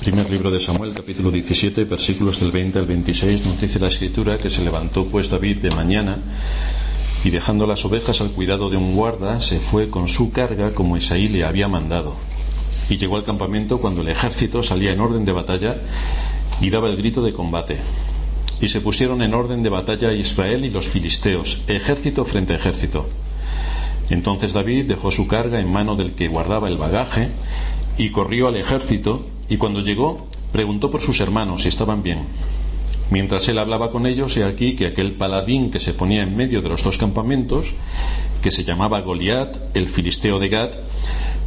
Primer libro de Samuel, capítulo 17, versículos del 20 al 26, nos dice la escritura que se levantó pues David de mañana y dejando las ovejas al cuidado de un guarda, se fue con su carga como Isaí le había mandado. Y llegó al campamento cuando el ejército salía en orden de batalla y daba el grito de combate. Y se pusieron en orden de batalla Israel y los filisteos, ejército frente ejército. Entonces David dejó su carga en mano del que guardaba el bagaje y corrió al ejército y cuando llegó preguntó por sus hermanos si estaban bien. Mientras él hablaba con ellos, he aquí que aquel paladín que se ponía en medio de los dos campamentos, que se llamaba Goliat, el filisteo de Gad,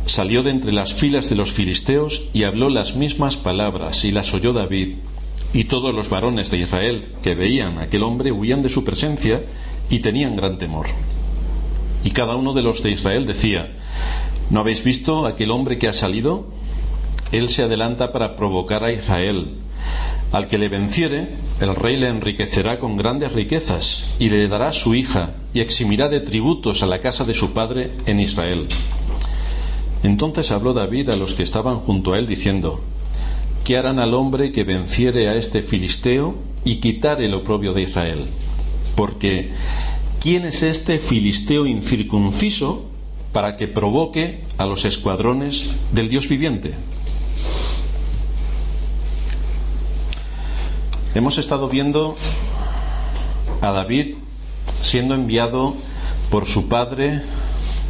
salió de entre las filas de los filisteos y habló las mismas palabras, y las oyó David. Y todos los varones de Israel que veían a aquel hombre huían de su presencia y tenían gran temor. Y cada uno de los de Israel decía, ¿no habéis visto aquel hombre que ha salido? Él se adelanta para provocar a Israel. Al que le venciere, el rey le enriquecerá con grandes riquezas y le dará su hija y eximirá de tributos a la casa de su padre en Israel. Entonces habló David a los que estaban junto a él diciendo, ¿qué harán al hombre que venciere a este filisteo y quitare el oprobio de Israel? Porque, ¿quién es este filisteo incircunciso para que provoque a los escuadrones del Dios viviente? Hemos estado viendo a David siendo enviado por su padre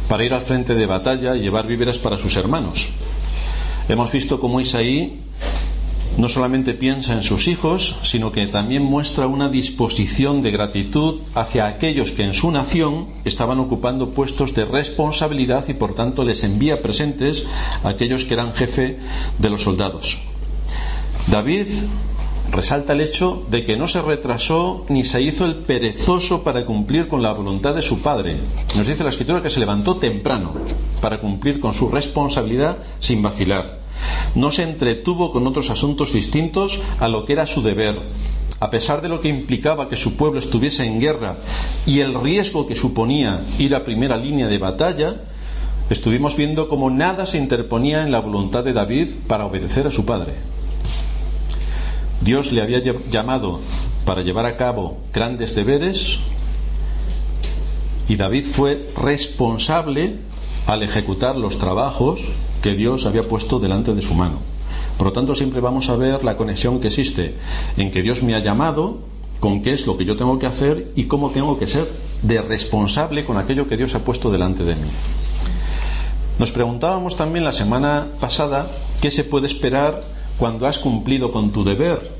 para ir al frente de batalla y llevar víveres para sus hermanos. Hemos visto cómo Isaí no solamente piensa en sus hijos, sino que también muestra una disposición de gratitud hacia aquellos que en su nación estaban ocupando puestos de responsabilidad y por tanto les envía presentes a aquellos que eran jefe de los soldados. David resalta el hecho de que no se retrasó ni se hizo el perezoso para cumplir con la voluntad de su padre. Nos dice la escritura que se levantó temprano para cumplir con su responsabilidad sin vacilar. No se entretuvo con otros asuntos distintos a lo que era su deber. A pesar de lo que implicaba que su pueblo estuviese en guerra y el riesgo que suponía ir a primera línea de batalla, estuvimos viendo cómo nada se interponía en la voluntad de David para obedecer a su padre. Dios le había llamado para llevar a cabo grandes deberes y David fue responsable al ejecutar los trabajos que Dios había puesto delante de su mano. Por lo tanto, siempre vamos a ver la conexión que existe en que Dios me ha llamado, con qué es lo que yo tengo que hacer y cómo tengo que ser de responsable con aquello que Dios ha puesto delante de mí. Nos preguntábamos también la semana pasada qué se puede esperar cuando has cumplido con tu deber.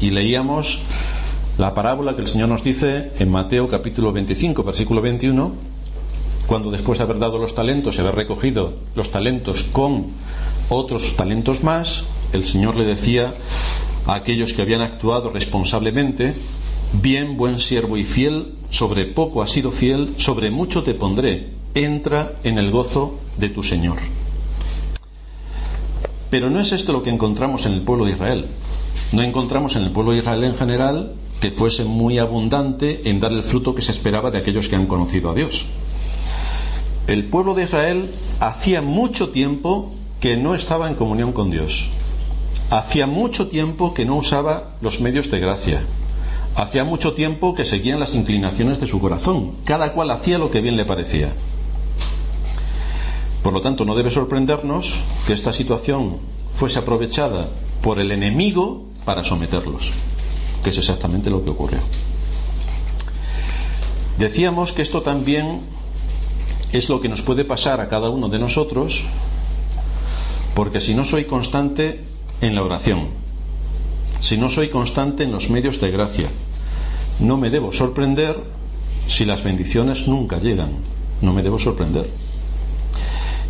Y leíamos la parábola que el Señor nos dice en Mateo capítulo 25, versículo 21, cuando después de haber dado los talentos y haber recogido los talentos con otros talentos más, el Señor le decía a aquellos que habían actuado responsablemente, bien, buen siervo y fiel, sobre poco has sido fiel, sobre mucho te pondré, entra en el gozo de tu Señor. Pero no es esto lo que encontramos en el pueblo de Israel. No encontramos en el pueblo de Israel en general que fuese muy abundante en dar el fruto que se esperaba de aquellos que han conocido a Dios. El pueblo de Israel hacía mucho tiempo que no estaba en comunión con Dios. Hacía mucho tiempo que no usaba los medios de gracia. Hacía mucho tiempo que seguían las inclinaciones de su corazón. Cada cual hacía lo que bien le parecía. Por lo tanto, no debe sorprendernos que esta situación fuese aprovechada por el enemigo para someterlos, que es exactamente lo que ocurrió. Decíamos que esto también es lo que nos puede pasar a cada uno de nosotros, porque si no soy constante en la oración, si no soy constante en los medios de gracia, no me debo sorprender si las bendiciones nunca llegan, no me debo sorprender.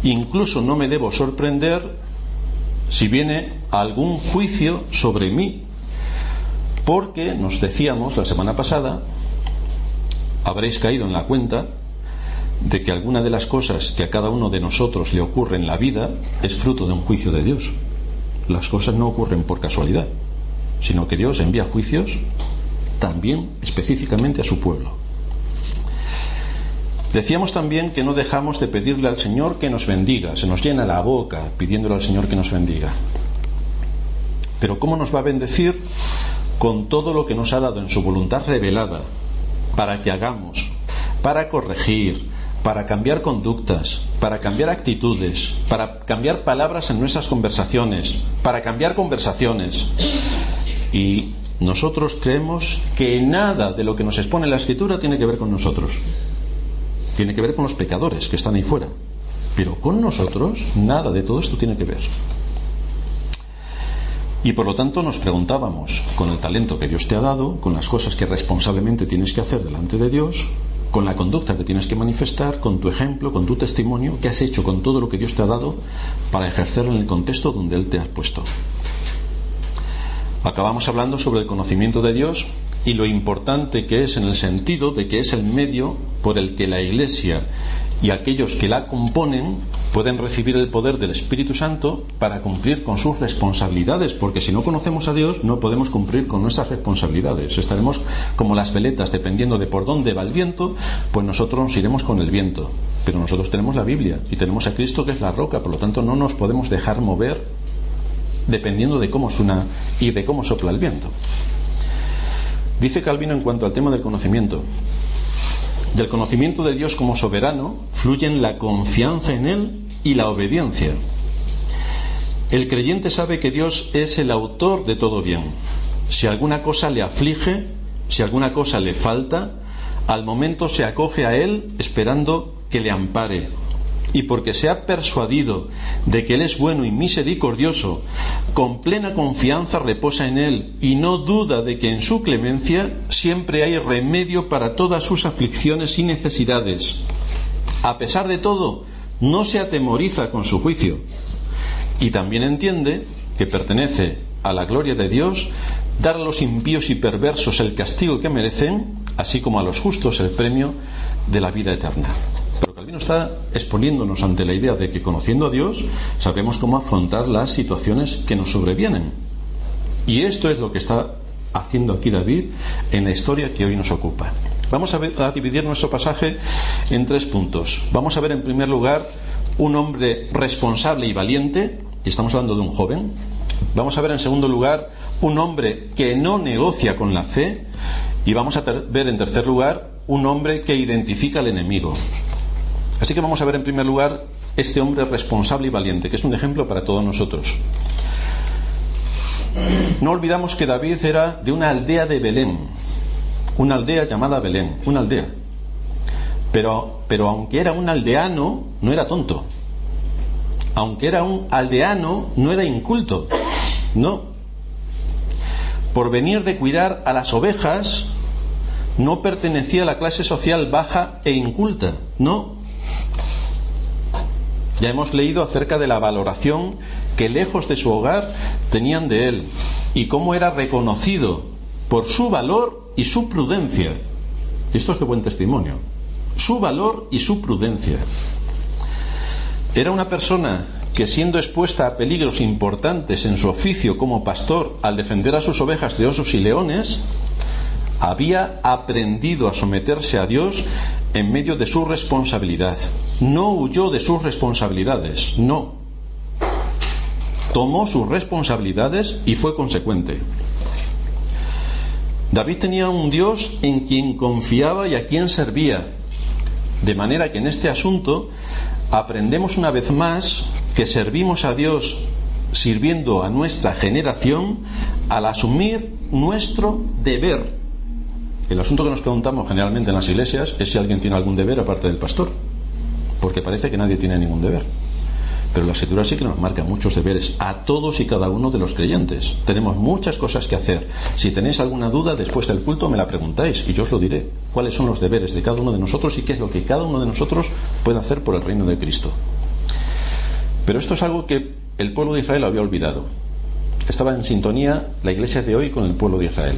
Incluso no me debo sorprender si viene algún juicio sobre mí, porque nos decíamos la semana pasada, habréis caído en la cuenta de que alguna de las cosas que a cada uno de nosotros le ocurre en la vida es fruto de un juicio de Dios. Las cosas no ocurren por casualidad, sino que Dios envía juicios también específicamente a su pueblo. Decíamos también que no dejamos de pedirle al Señor que nos bendiga. Se nos llena la boca pidiéndole al Señor que nos bendiga. Pero ¿cómo nos va a bendecir? Con todo lo que nos ha dado en su voluntad revelada para que hagamos, para corregir, para cambiar conductas, para cambiar actitudes, para cambiar palabras en nuestras conversaciones, para cambiar conversaciones. Y nosotros creemos que nada de lo que nos expone la escritura tiene que ver con nosotros. Tiene que ver con los pecadores que están ahí fuera. Pero con nosotros nada de todo esto tiene que ver. Y por lo tanto nos preguntábamos, con el talento que Dios te ha dado, con las cosas que responsablemente tienes que hacer delante de Dios, con la conducta que tienes que manifestar, con tu ejemplo, con tu testimonio, qué has hecho con todo lo que Dios te ha dado para ejercerlo en el contexto donde Él te ha puesto. Acabamos hablando sobre el conocimiento de Dios y lo importante que es en el sentido de que es el medio por el que la Iglesia y aquellos que la componen pueden recibir el poder del Espíritu Santo para cumplir con sus responsabilidades, porque si no conocemos a Dios no podemos cumplir con nuestras responsabilidades. Estaremos como las veletas, dependiendo de por dónde va el viento, pues nosotros nos iremos con el viento. Pero nosotros tenemos la Biblia y tenemos a Cristo que es la roca, por lo tanto no nos podemos dejar mover dependiendo de cómo suena y de cómo sopla el viento. Dice Calvino en cuanto al tema del conocimiento, del conocimiento de Dios como soberano fluyen la confianza en Él y la obediencia. El creyente sabe que Dios es el autor de todo bien. Si alguna cosa le aflige, si alguna cosa le falta, al momento se acoge a Él esperando que le ampare, y porque se ha persuadido de que Él es bueno y misericordioso, con plena confianza reposa en Él y no duda de que en su clemencia siempre hay remedio para todas sus aflicciones y necesidades. A pesar de todo, no se atemoriza con su juicio y también entiende que pertenece a la gloria de Dios dar a los impíos y perversos el castigo que merecen, así como a los justos el premio de la vida eterna. Está exponiéndonos ante la idea de que conociendo a Dios sabemos cómo afrontar las situaciones que nos sobrevienen. Y esto es lo que está haciendo aquí David en la historia que hoy nos ocupa. Vamos a, a dividir nuestro pasaje en tres puntos. Vamos a ver en primer lugar un hombre responsable y valiente, y estamos hablando de un joven. Vamos a ver en segundo lugar un hombre que no negocia con la fe, y vamos a ver en tercer lugar un hombre que identifica al enemigo. Así que vamos a ver en primer lugar este hombre responsable y valiente, que es un ejemplo para todos nosotros. No olvidamos que David era de una aldea de Belén, una aldea llamada Belén, una aldea. Pero, pero aunque era un aldeano, no era tonto. Aunque era un aldeano, no era inculto. No. Por venir de cuidar a las ovejas, no pertenecía a la clase social baja e inculta. No. Ya hemos leído acerca de la valoración que lejos de su hogar tenían de él y cómo era reconocido por su valor y su prudencia. Esto es de buen testimonio. Su valor y su prudencia. Era una persona que siendo expuesta a peligros importantes en su oficio como pastor al defender a sus ovejas de osos y leones, había aprendido a someterse a Dios en medio de su responsabilidad. No huyó de sus responsabilidades, no. Tomó sus responsabilidades y fue consecuente. David tenía un Dios en quien confiaba y a quien servía. De manera que en este asunto aprendemos una vez más que servimos a Dios sirviendo a nuestra generación al asumir nuestro deber el asunto que nos preguntamos generalmente en las iglesias es si alguien tiene algún deber aparte del pastor, porque parece que nadie tiene ningún deber. Pero la escritura sí que nos marca muchos deberes a todos y cada uno de los creyentes. Tenemos muchas cosas que hacer. Si tenéis alguna duda después del culto me la preguntáis y yo os lo diré. ¿Cuáles son los deberes de cada uno de nosotros y qué es lo que cada uno de nosotros puede hacer por el reino de Cristo? Pero esto es algo que el pueblo de Israel había olvidado. Estaba en sintonía la iglesia de hoy con el pueblo de Israel.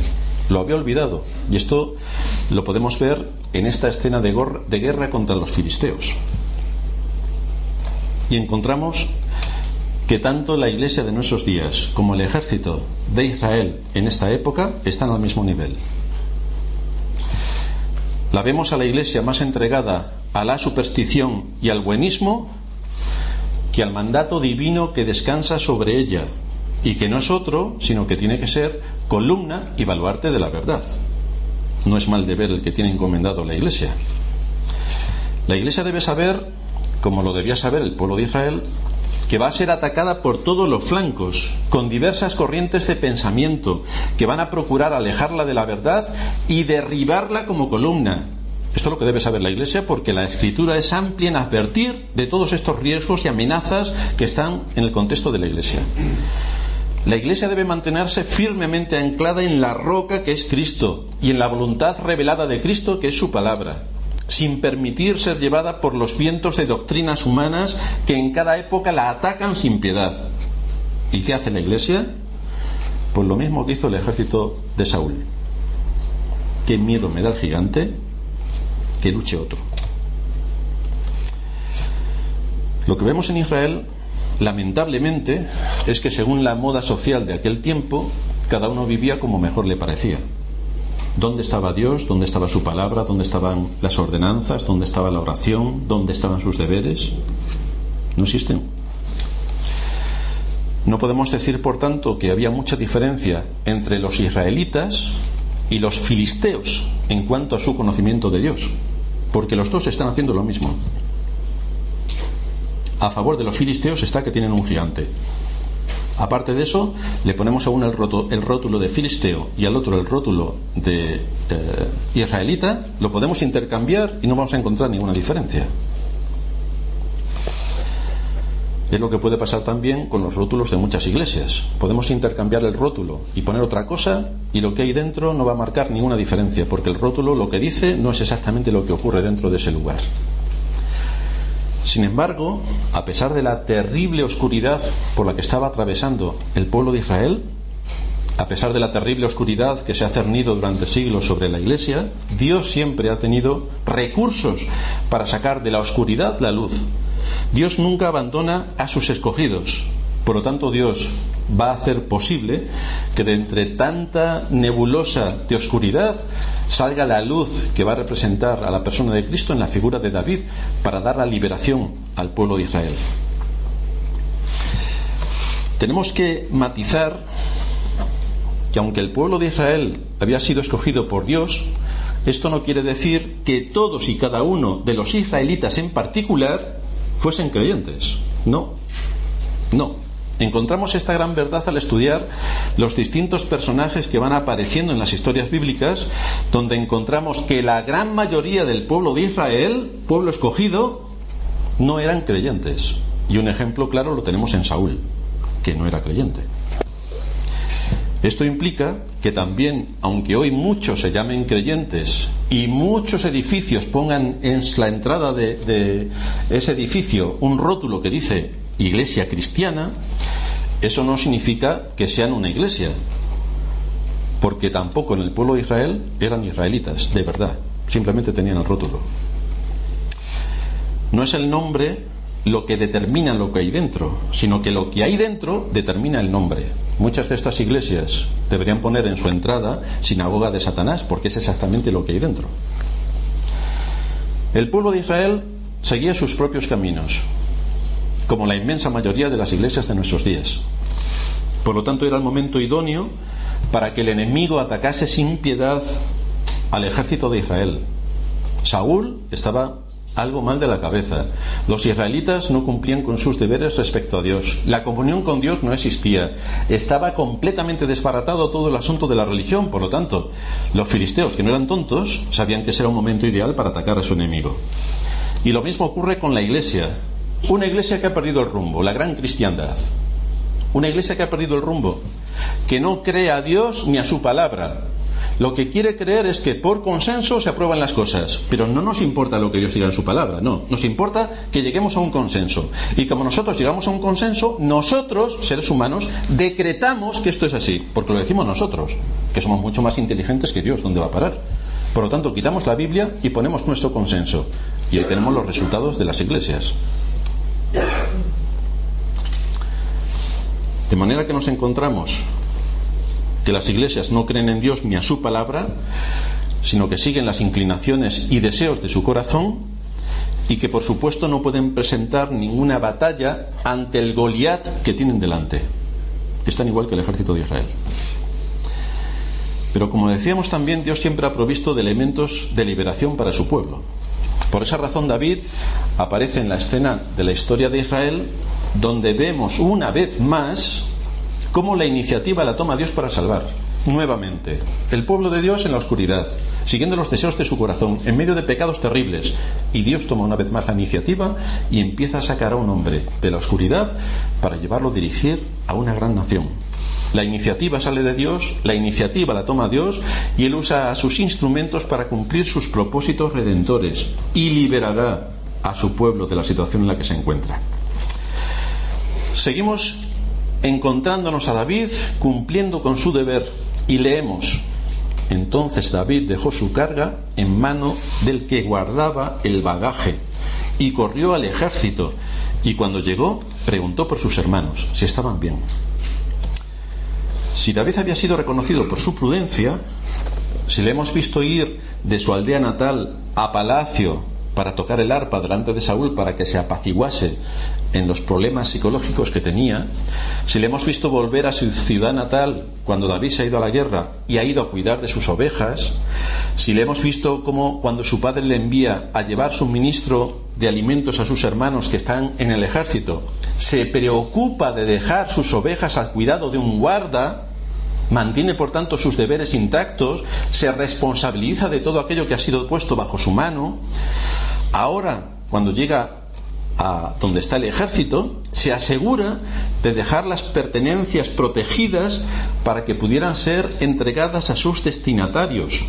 Lo había olvidado. Y esto lo podemos ver en esta escena de, de guerra contra los filisteos. Y encontramos que tanto la iglesia de nuestros días como el ejército de Israel en esta época están al mismo nivel. La vemos a la iglesia más entregada a la superstición y al buenismo que al mandato divino que descansa sobre ella, y que no es otro, sino que tiene que ser columna y baluarte de la verdad. No es mal deber el que tiene encomendado la Iglesia. La Iglesia debe saber, como lo debía saber el pueblo de Israel, que va a ser atacada por todos los flancos, con diversas corrientes de pensamiento, que van a procurar alejarla de la verdad y derribarla como columna. Esto es lo que debe saber la Iglesia porque la Escritura es amplia en advertir de todos estos riesgos y amenazas que están en el contexto de la Iglesia. La Iglesia debe mantenerse firmemente anclada en la roca que es Cristo y en la voluntad revelada de Cristo que es su palabra sin permitir ser llevada por los vientos de doctrinas humanas que en cada época la atacan sin piedad. ¿Y qué hace la Iglesia? Pues lo mismo que hizo el ejército de Saúl. ¿Qué miedo me da el gigante? Que luche otro. Lo que vemos en Israel, lamentablemente, es que según la moda social de aquel tiempo, cada uno vivía como mejor le parecía. ¿Dónde estaba Dios? ¿Dónde estaba su palabra? ¿Dónde estaban las ordenanzas? ¿Dónde estaba la oración? ¿Dónde estaban sus deberes? No existen. No podemos decir, por tanto, que había mucha diferencia entre los israelitas y los filisteos en cuanto a su conocimiento de Dios, porque los dos están haciendo lo mismo. A favor de los filisteos está que tienen un gigante, Aparte de eso, le ponemos a uno el, rótulo, de filisteo y al otro el rótulo de eh, israelita, lo podemos intercambiar y no vamos a encontrar ninguna diferencia. Es lo que puede pasar también con los rótulos de muchas iglesias. Podemos intercambiar el rótulo y poner otra cosa y lo que hay dentro no va a marcar ninguna diferencia, porque el rótulo lo que dice no es exactamente lo que ocurre dentro de ese lugar. Sin embargo, a pesar de la terrible oscuridad por la que estaba atravesando el pueblo de Israel, a pesar de la terrible oscuridad que se ha cernido durante siglos sobre la Iglesia, Dios siempre ha tenido recursos para sacar de la oscuridad la luz. Dios nunca abandona a sus escogidos. Por lo tanto, Dios va a hacer posible que de entre tanta nebulosa de oscuridad salga la luz que va a representar a la persona de Cristo en la figura de David para dar la liberación al pueblo de Israel. Tenemos que matizar que aunque el pueblo de Israel había sido escogido por Dios, esto no quiere decir que todos y cada uno de los israelitas en particular fuesen creyentes. No, no. Encontramos esta gran verdad al estudiar los distintos personajes que van apareciendo en las historias bíblicas, donde encontramos que la gran mayoría del pueblo de Israel, pueblo escogido, no eran creyentes. Y un ejemplo claro lo tenemos en Saúl, que no era creyente. Esto implica que también, aunque hoy muchos se llamen creyentes y muchos edificios pongan en la entrada de, ese edificio un rótulo que dice iglesia cristiana, eso no significa que sean una iglesia, porque tampoco en el pueblo de Israel eran israelitas, de verdad, simplemente tenían el rótulo. No es el nombre lo que determina lo que hay dentro, sino que lo que hay dentro determina el nombre. Muchas de estas iglesias deberían poner en su entrada sinagoga de Satanás, porque es exactamente lo que hay dentro. El pueblo de Israel seguía sus propios caminos, como la inmensa mayoría de las iglesias de nuestros días. Por lo tanto, era el momento idóneo para que el enemigo atacase sin piedad al ejército de Israel. Saúl estaba algo mal de la cabeza. Los israelitas no cumplían con sus deberes respecto a Dios. La comunión con Dios no existía. Estaba completamente desbaratado todo el asunto de la religión. Por lo tanto, los filisteos, que no eran tontos, sabían que era un momento ideal para atacar a su enemigo. Y lo mismo ocurre con la iglesia. Una iglesia que ha perdido el rumbo, la gran cristiandad. Una iglesia que ha perdido el rumbo, que no cree a Dios ni a su palabra. Lo que quiere creer es que por consenso se aprueban las cosas, pero no nos importa lo que Dios diga en su palabra, no, nos importa que lleguemos a un consenso. Y como nosotros llegamos a un consenso, nosotros, seres humanos, decretamos que esto es así, porque lo decimos nosotros, que somos mucho más inteligentes que Dios, ¿dónde va a parar? Por lo tanto, quitamos la Biblia y ponemos nuestro consenso. Y ahí tenemos los resultados de las iglesias. De manera que nos encontramos que las iglesias no creen en Dios ni a su palabra, sino que siguen las inclinaciones y deseos de su corazón y que por supuesto no pueden presentar ninguna batalla ante el Goliat que tienen delante. están igual que el ejército de Israel. Pero como decíamos también, Dios siempre ha provisto de elementos de liberación para su pueblo. Por esa razón David aparece en la escena de la historia de Israel donde vemos una vez más cómo la iniciativa la toma Dios para salvar nuevamente. El pueblo de Dios en la oscuridad, siguiendo los deseos de su corazón, en medio de pecados terribles. Y Dios toma una vez más la iniciativa y empieza a sacar a un hombre de la oscuridad para llevarlo a dirigir a una gran nación. La iniciativa sale de Dios, la iniciativa la toma Dios y Él usa sus instrumentos para cumplir sus propósitos redentores y liberará a su pueblo de la situación en la que se encuentra. Seguimos encontrándonos a David cumpliendo con su deber y leemos, entonces David dejó su carga en mano del que guardaba el bagaje y corrió al ejército y cuando llegó preguntó por sus hermanos si estaban bien. Si David había sido reconocido por su prudencia, si le hemos visto ir de su aldea natal a palacio para tocar el arpa delante de Saúl para que se apaciguase en los problemas psicológicos que tenía, si le hemos visto volver a su ciudad natal cuando David se ha ido a la guerra y ha ido a cuidar de sus ovejas, si le hemos visto como cuando su padre le envía a llevar suministro de alimentos a sus hermanos que están en el ejército, se preocupa de dejar sus ovejas al cuidado de un guarda, mantiene por tanto sus deberes intactos, se responsabiliza de todo aquello que ha sido puesto bajo su mano, ahora cuando llega a donde está el ejército, se asegura de dejar las pertenencias protegidas para que pudieran ser entregadas a sus destinatarios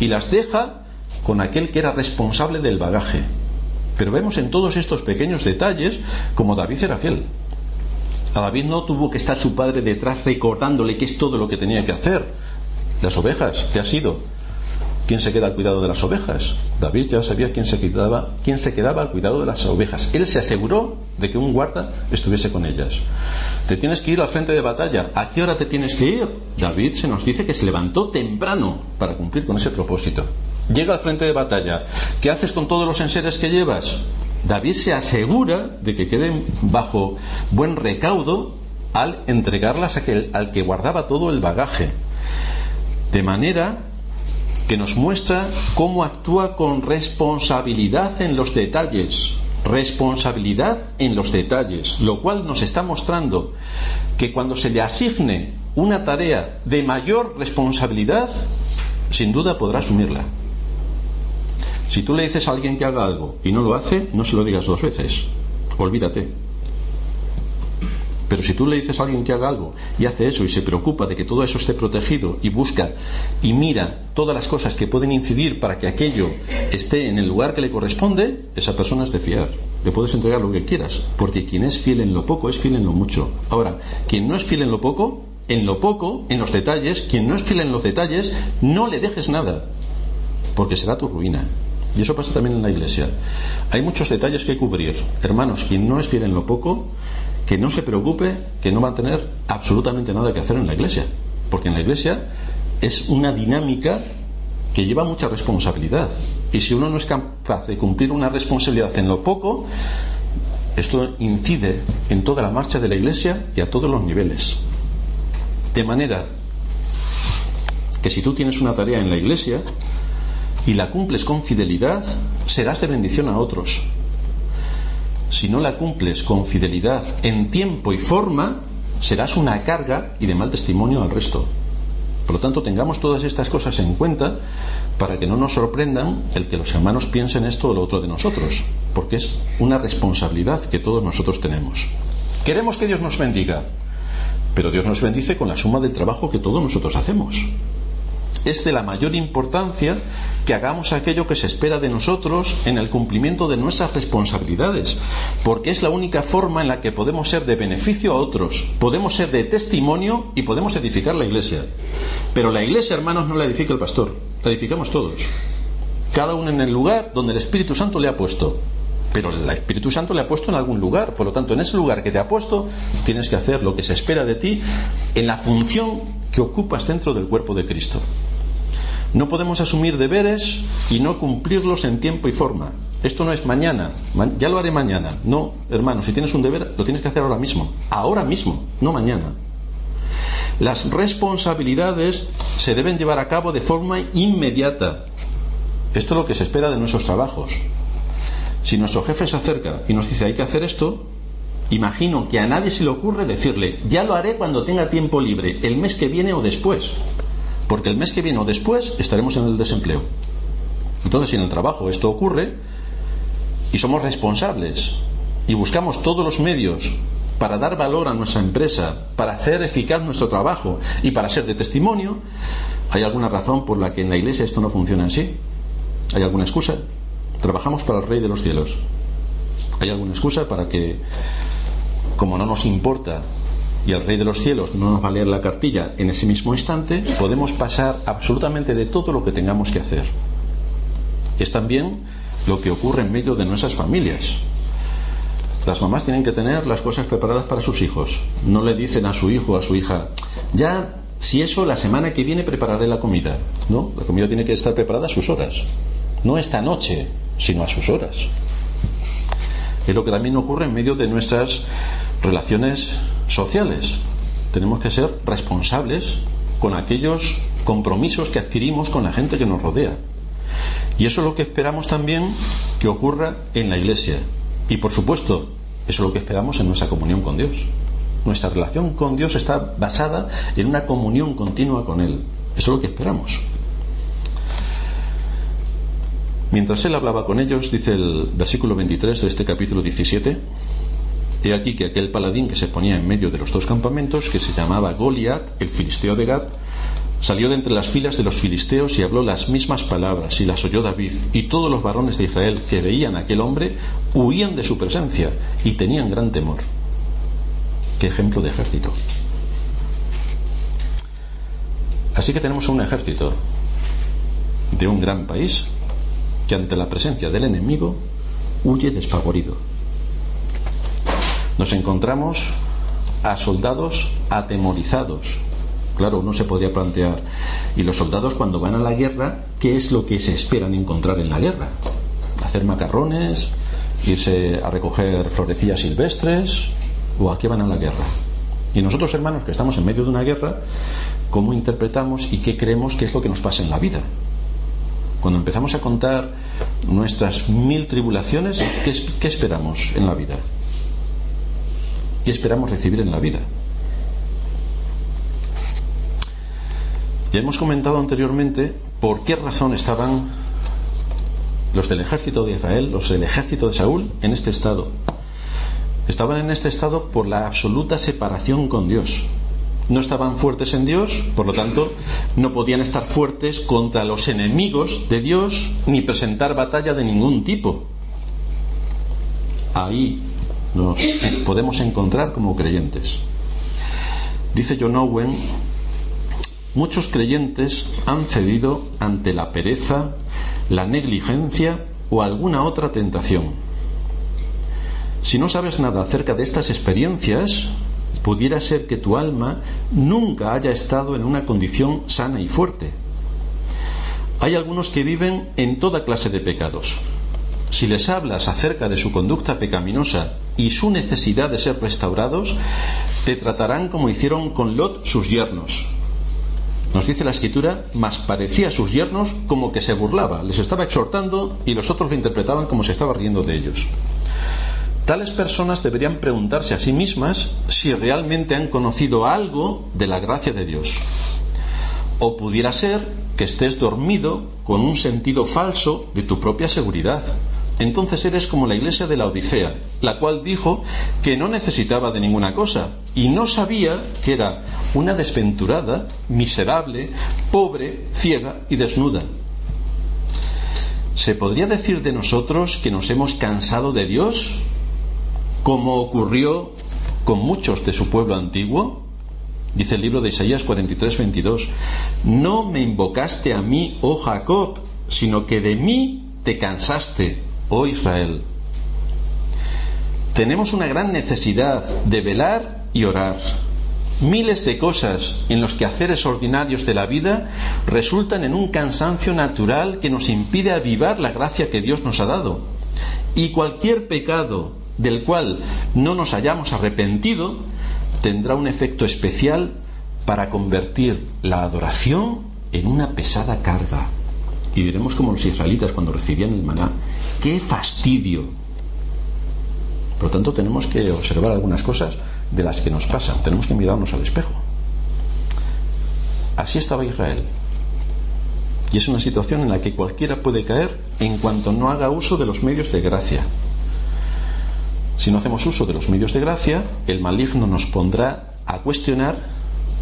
y las deja con aquel que era responsable del bagaje. Pero vemos en todos estos pequeños detalles como David era fiel. A David no tuvo que estar su padre detrás recordándole qué es todo lo que tenía que hacer. Las ovejas, ¿qué ha sido? ¿Quién se queda al cuidado de las ovejas? David ya sabía quién se quedaba, quién se quedaba al cuidado de las ovejas. Él se aseguró de que un guarda estuviese con ellas. Te tienes que ir al frente de batalla. ¿A qué hora te tienes que ir? David se nos dice que se levantó temprano para cumplir con ese propósito. Llega al frente de batalla. ¿Qué haces con todos los enseres que llevas? David se asegura de que queden bajo buen recaudo al entregarlas a al que guardaba todo el bagaje. De manera que nos muestra cómo actúa con responsabilidad en los detalles. Responsabilidad en los detalles, lo cual nos está mostrando que cuando se le asigne una tarea de mayor responsabilidad, sin duda podrá asumirla. Si tú le dices a alguien que haga algo y no lo hace, no se lo digas dos veces. Olvídate. Pero si tú le dices a alguien que haga algo y hace eso y se preocupa de que todo eso esté protegido y busca y mira todas las cosas que pueden incidir para que aquello esté en el lugar que le corresponde, esa persona es de fiar. Le puedes entregar lo que quieras, porque quien es fiel en lo poco es fiel en lo mucho. Ahora, quien no es fiel en lo poco, en lo poco, en los detalles, quien no es fiel en los detalles, no le dejes nada, porque será tu ruina. Y eso pasa también en la iglesia. Hay muchos detalles que cubrir. Hermanos, quien no es fiel en lo poco, que no se preocupe que no va a tener absolutamente nada que hacer en la iglesia. Porque en la iglesia es una dinámica que lleva mucha responsabilidad. Y si uno no es capaz de cumplir una responsabilidad en lo poco, esto incide en toda la marcha de la iglesia y a todos los niveles. De manera que si tú tienes una tarea en la iglesia y la cumples con fidelidad, serás de bendición a otros si no la cumples con fidelidad en tiempo y forma, serás una carga y de mal testimonio al resto. Por lo tanto, tengamos todas estas cosas en cuenta para que no nos sorprendan el que los hermanos piensen esto o lo otro de nosotros, porque es una responsabilidad que todos nosotros tenemos. Queremos que Dios nos bendiga, pero Dios nos bendice con la suma del trabajo que todos nosotros hacemos es de la mayor importancia que hagamos aquello que se espera de nosotros en el cumplimiento de nuestras responsabilidades, porque es la única forma en la que podemos ser de beneficio a otros, podemos ser de testimonio y podemos edificar la iglesia. Pero la iglesia, hermanos, no la edifica el pastor, la edificamos todos, cada uno en el lugar donde el Espíritu Santo le ha puesto. Pero el Espíritu Santo le ha puesto en algún lugar, por lo tanto, en ese lugar que te ha puesto, tienes que hacer lo que se espera de ti en la función que ocupas dentro del cuerpo de Cristo. No podemos asumir deberes y no cumplirlos en tiempo y forma. Esto no es mañana, ya lo haré mañana. No, hermano, si tienes un deber, lo tienes que hacer ahora mismo. Ahora mismo, no mañana. Las responsabilidades se deben llevar a cabo de forma inmediata. Esto es lo que se espera de nuestros trabajos. Si nuestro jefe se acerca y nos dice hay que hacer esto, imagino que a nadie se le ocurre decirle ya lo haré cuando tenga tiempo libre, el mes que viene o después. Porque el mes que viene o después estaremos en el desempleo. Entonces, si en el trabajo esto ocurre y somos responsables y buscamos todos los medios para dar valor a nuestra empresa, para hacer eficaz nuestro trabajo y para ser de testimonio, ¿hay alguna razón por la que en la iglesia esto no funciona así? ¿Hay alguna excusa? Trabajamos para el Rey de los cielos. ¿Hay alguna excusa para que, como no nos importa y el Rey de los cielos no nos va a leer la cartilla en ese mismo instante, podemos pasar absolutamente de todo lo que tengamos que hacer? Es también lo que ocurre en medio de nuestras familias. Las mamás tienen que tener las cosas preparadas para sus hijos. No le dicen a su hijo o a su hija, ya, si eso, la semana que viene prepararé la comida. No, la comida tiene que estar preparada a sus horas. No esta noche, sino a sus horas. Es lo que también ocurre en medio de nuestras relaciones sociales. Tenemos que ser responsables con aquellos compromisos que adquirimos con la gente que nos rodea. Y eso es lo que esperamos también que ocurra en la Iglesia. Y por supuesto, eso es lo que esperamos en nuestra comunión con Dios. Nuestra relación con Dios está basada en una comunión continua con Él. Eso es lo que esperamos. Mientras él hablaba con ellos, dice el versículo 23 de este capítulo 17, he aquí que aquel paladín que se ponía en medio de los dos campamentos, que se llamaba Goliat, el filisteo de Gad, Salió de entre las filas de los filisteos y habló las mismas palabras, y las oyó David, y todos los varones de Israel que veían a aquel hombre huían de su presencia y tenían gran temor. Qué ejemplo de ejército. Así que tenemos un ejército de un gran país que ante la presencia del enemigo huye despavorido. Nos encontramos a soldados atemorizados, Claro, uno se podría plantear, ¿y los soldados cuando van a la guerra, qué es lo que se esperan encontrar en la guerra? ¿Hacer macarrones? ¿Irse a recoger florecillas silvestres? ¿O a qué van a la guerra? Y nosotros, hermanos, que estamos en medio de una guerra, ¿cómo interpretamos y qué creemos que es lo que nos pasa en la vida? Cuando empezamos a contar nuestras mil tribulaciones, ¿qué, esperamos en la vida? ¿Qué esperamos recibir en la vida? Ya hemos comentado anteriormente por qué razón estaban los del ejército de Israel, los del ejército de Saúl, en este estado. Estaban en este estado por la absoluta separación con Dios. No estaban fuertes en Dios, por lo tanto, no podían estar fuertes contra los enemigos de Dios ni presentar batalla de ningún tipo. Ahí nos podemos encontrar como creyentes. Dice John Owen muchos creyentes han cedido ante la pereza, la negligencia o alguna otra tentación. Si no sabes nada acerca de estas experiencias, pudiera ser que tu alma nunca haya estado en una condición sana y fuerte. Hay algunos que viven en toda clase de pecados. Si les hablas acerca de su conducta pecaminosa y su necesidad de ser restaurados, te tratarán como hicieron con Lot sus yernos, nos dice la escritura, más parecía a sus yernos como que se burlaba, les estaba exhortando y los otros lo interpretaban como se estaba riendo de ellos. Tales personas deberían preguntarse a sí mismas si realmente han conocido algo de la gracia de Dios. O pudiera ser que estés dormido con un sentido falso de tu propia seguridad. Entonces eres como la iglesia de la Odisea, la cual dijo que no necesitaba de ninguna cosa y no sabía que era una desventurada, miserable, pobre, ciega y desnuda. ¿Se podría decir de nosotros que nos hemos cansado de Dios, como ocurrió con muchos de su pueblo antiguo? Dice el libro de Isaías 43, 22, No me invocaste a mí, oh Jacob, sino que de mí te cansaste, oh Israel. Tenemos una gran necesidad de velar y orar Miles de cosas en los quehaceres ordinarios de la vida resultan en un cansancio natural que nos impide avivar la gracia que Dios nos ha dado. Y cualquier pecado del cual no nos hayamos arrepentido tendrá un efecto especial para convertir la adoración en una pesada carga. Y veremos como los israelitas cuando recibían el maná, qué fastidio. Por lo tanto, tenemos que observar algunas cosas de las que nos pasan. Tenemos que mirarnos al espejo. Así estaba Israel. Y es una situación en la que cualquiera puede caer en cuanto no haga uso de los medios de gracia. Si no hacemos uso de los medios de gracia, el maligno nos pondrá a cuestionar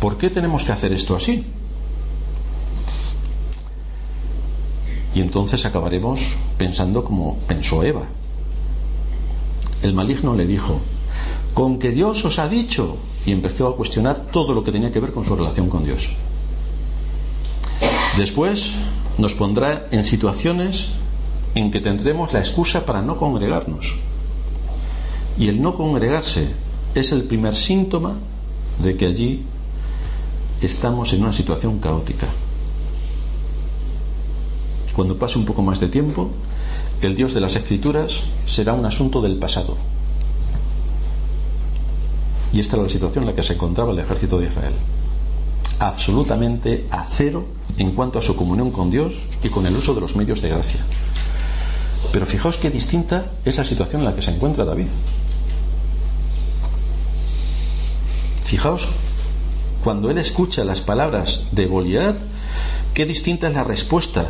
por qué tenemos que hacer esto así. Y entonces acabaremos pensando como pensó Eva. El maligno le dijo, con que Dios os ha dicho, y empezó a cuestionar todo lo que tenía que ver con su relación con Dios. Después nos pondrá en situaciones en que tendremos la excusa para no congregarnos. Y el no congregarse es el primer síntoma de que allí estamos en una situación caótica. Cuando pase un poco más de tiempo, el Dios de las Escrituras será un asunto del pasado. Y esta era la situación en la que se encontraba el ejército de Israel. Absolutamente a cero en cuanto a su comunión con Dios y con el uso de los medios de gracia. Pero fijaos qué distinta es la situación en la que se encuentra David. Fijaos, cuando él escucha las palabras de Goliat, qué distinta es la respuesta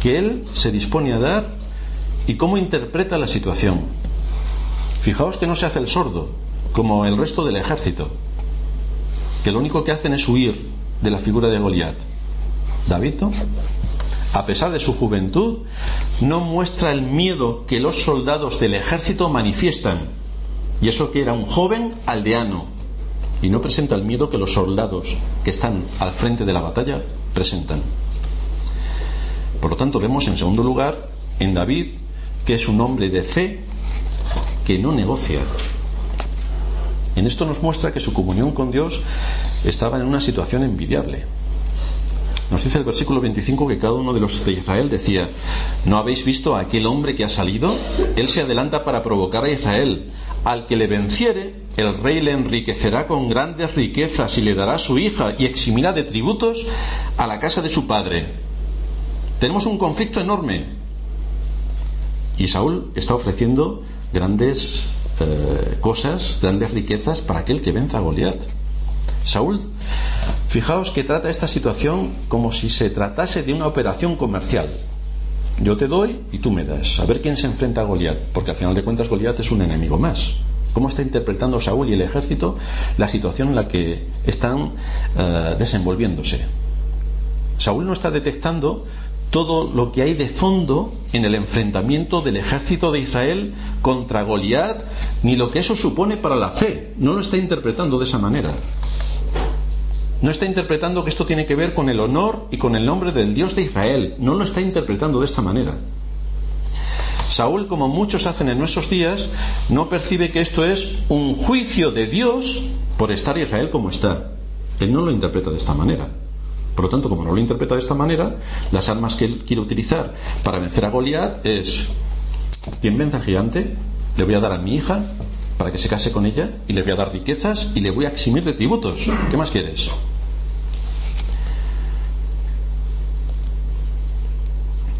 que él se dispone a dar y cómo interpreta la situación. Fijaos que no se hace el sordo, como el resto del ejército, que lo único que hacen es huir de la figura de Goliat. David, a pesar de su juventud, no muestra el miedo que los soldados del ejército manifiestan. Y eso que era un joven aldeano. Y no presenta el miedo que los soldados que están al frente de la batalla presentan. Por lo tanto, vemos en segundo lugar en David que es un hombre de fe que no negocia. En esto nos muestra que su comunión con Dios estaba en una situación envidiable. Nos dice el versículo 25 que cada uno de los de Israel decía, ¿no habéis visto a aquel hombre que ha salido? Él se adelanta para provocar a Israel. Al que le venciere, el rey le enriquecerá con grandes riquezas y le dará su hija y eximirá de tributos a la casa de su padre. Tenemos un conflicto enorme. Y Saúl está ofreciendo grandes eh, cosas, grandes riquezas para aquel que venza a Goliat. Saúl, fijaos que trata esta situación como si se tratase de una operación comercial. Yo te doy y tú me das. A ver quién se enfrenta a Goliat, porque al final de cuentas Goliat es un enemigo más. ¿Cómo está interpretando Saúl y el ejército la situación en la que están eh, desenvolviéndose? Saúl no está detectando todo lo que hay de fondo en el enfrentamiento del ejército de Israel contra Goliat, ni lo que eso supone para la fe. No lo está interpretando de esa manera. No está interpretando que esto tiene que ver con el honor y con el nombre del Dios de Israel. No lo está interpretando de esta manera. Saúl, como muchos hacen en nuestros días, no percibe que esto es un juicio de Dios por estar Israel como está. Él no lo interpreta de esta manera. Por lo tanto, como no lo interpreta de esta manera, las armas que él quiere utilizar para vencer a Goliat es quien vence al gigante, le voy a dar a mi hija para que se case con ella y le voy a dar riquezas y le voy a eximir de tributos. ¿Qué más quieres?